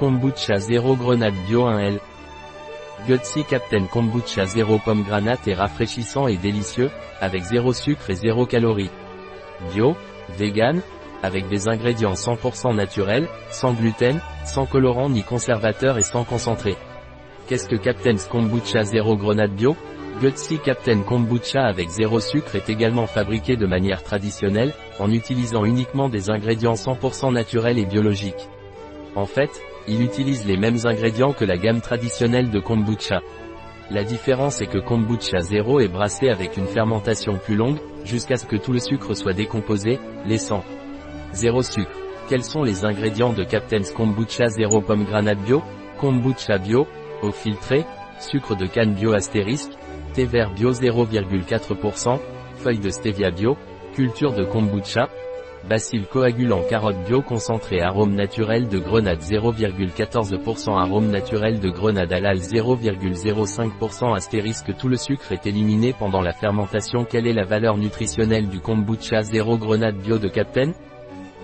Kombucha 0 grenade bio 1L. Gutsy Captain Kombucha 0 pomme granate est rafraîchissant et délicieux, avec 0 sucre et 0 calories. Bio, vegan, avec des ingrédients 100% naturels, sans gluten, sans colorant ni conservateur et sans concentré. Qu'est-ce que Captain's Kombucha 0 grenade bio? Gutsy Captain Kombucha avec zéro sucre est également fabriqué de manière traditionnelle, en utilisant uniquement des ingrédients 100% naturels et biologiques. En fait, il utilise les mêmes ingrédients que la gamme traditionnelle de kombucha. La différence est que kombucha zéro est brassé avec une fermentation plus longue, jusqu'à ce que tout le sucre soit décomposé, laissant zéro sucre. Quels sont les ingrédients de Captain's Kombucha zéro pomme granate bio Kombucha bio, eau filtrée, sucre de canne bio astérisque, thé vert bio 0,4%, feuilles de stevia bio, culture de kombucha, bacille coagulant carotte bio concentré arôme naturel de grenade 0,14% arôme naturel de grenade halal 0,05% astérisque tout le sucre est éliminé pendant la fermentation. Quelle est la valeur nutritionnelle du kombucha 0 grenade bio de Captain?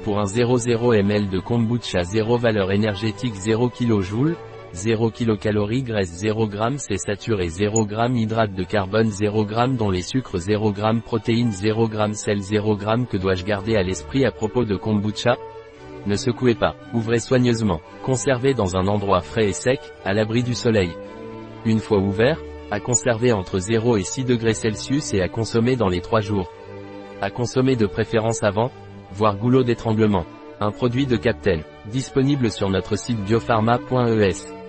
Pour un 0,0 ml de kombucha 0 valeur énergétique 0 kJ, 0 kcal graisse 0 g c'est saturé 0 g hydrate de carbone 0 g dont les sucres 0 g protéines 0 g sel 0 g que dois-je garder à l'esprit à propos de kombucha? Ne secouez pas, ouvrez soigneusement, conservez dans un endroit frais et sec, à l'abri du soleil. Une fois ouvert, à conserver entre 0 et 6 degrés Celsius et à consommer dans les 3 jours. À consommer de préférence avant, voire goulot d'étranglement. Un produit de Captain, disponible sur notre site biopharma.es.